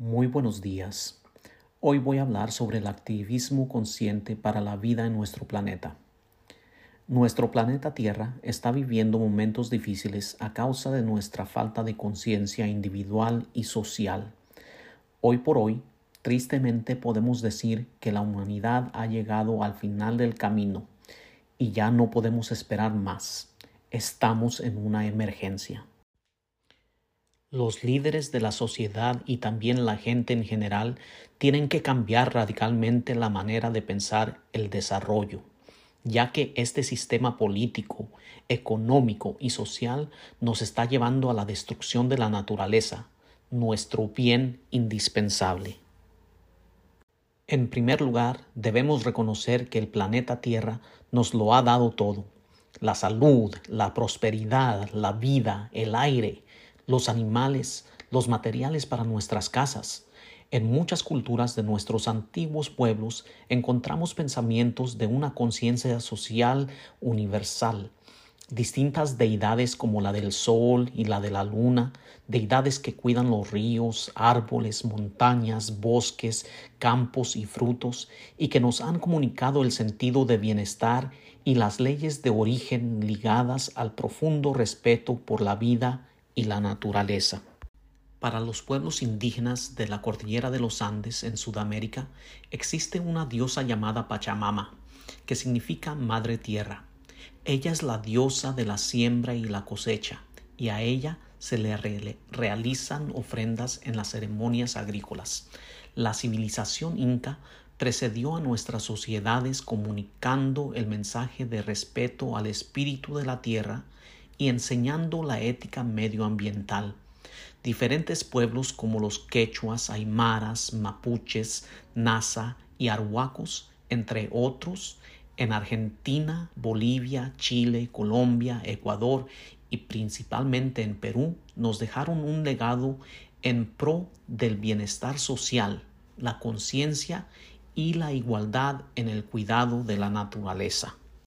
Muy buenos días. Hoy voy a hablar sobre el activismo consciente para la vida en nuestro planeta. Nuestro planeta Tierra está viviendo momentos difíciles a causa de nuestra falta de conciencia individual y social. Hoy por hoy, tristemente podemos decir que la humanidad ha llegado al final del camino y ya no podemos esperar más. Estamos en una emergencia. Los líderes de la sociedad y también la gente en general tienen que cambiar radicalmente la manera de pensar el desarrollo, ya que este sistema político, económico y social nos está llevando a la destrucción de la naturaleza, nuestro bien indispensable. En primer lugar, debemos reconocer que el planeta Tierra nos lo ha dado todo. La salud, la prosperidad, la vida, el aire, los animales, los materiales para nuestras casas. En muchas culturas de nuestros antiguos pueblos encontramos pensamientos de una conciencia social universal, distintas deidades como la del sol y la de la luna, deidades que cuidan los ríos, árboles, montañas, bosques, campos y frutos, y que nos han comunicado el sentido de bienestar y las leyes de origen ligadas al profundo respeto por la vida y la naturaleza. Para los pueblos indígenas de la cordillera de los Andes en Sudamérica existe una diosa llamada Pachamama, que significa Madre Tierra. Ella es la diosa de la siembra y la cosecha, y a ella se le realizan ofrendas en las ceremonias agrícolas. La civilización inca precedió a nuestras sociedades comunicando el mensaje de respeto al espíritu de la tierra y enseñando la ética medioambiental. Diferentes pueblos como los quechuas, aymaras, mapuches, nasa y arhuacos, entre otros, en Argentina, Bolivia, Chile, Colombia, Ecuador y principalmente en Perú, nos dejaron un legado en pro del bienestar social, la conciencia y la igualdad en el cuidado de la naturaleza.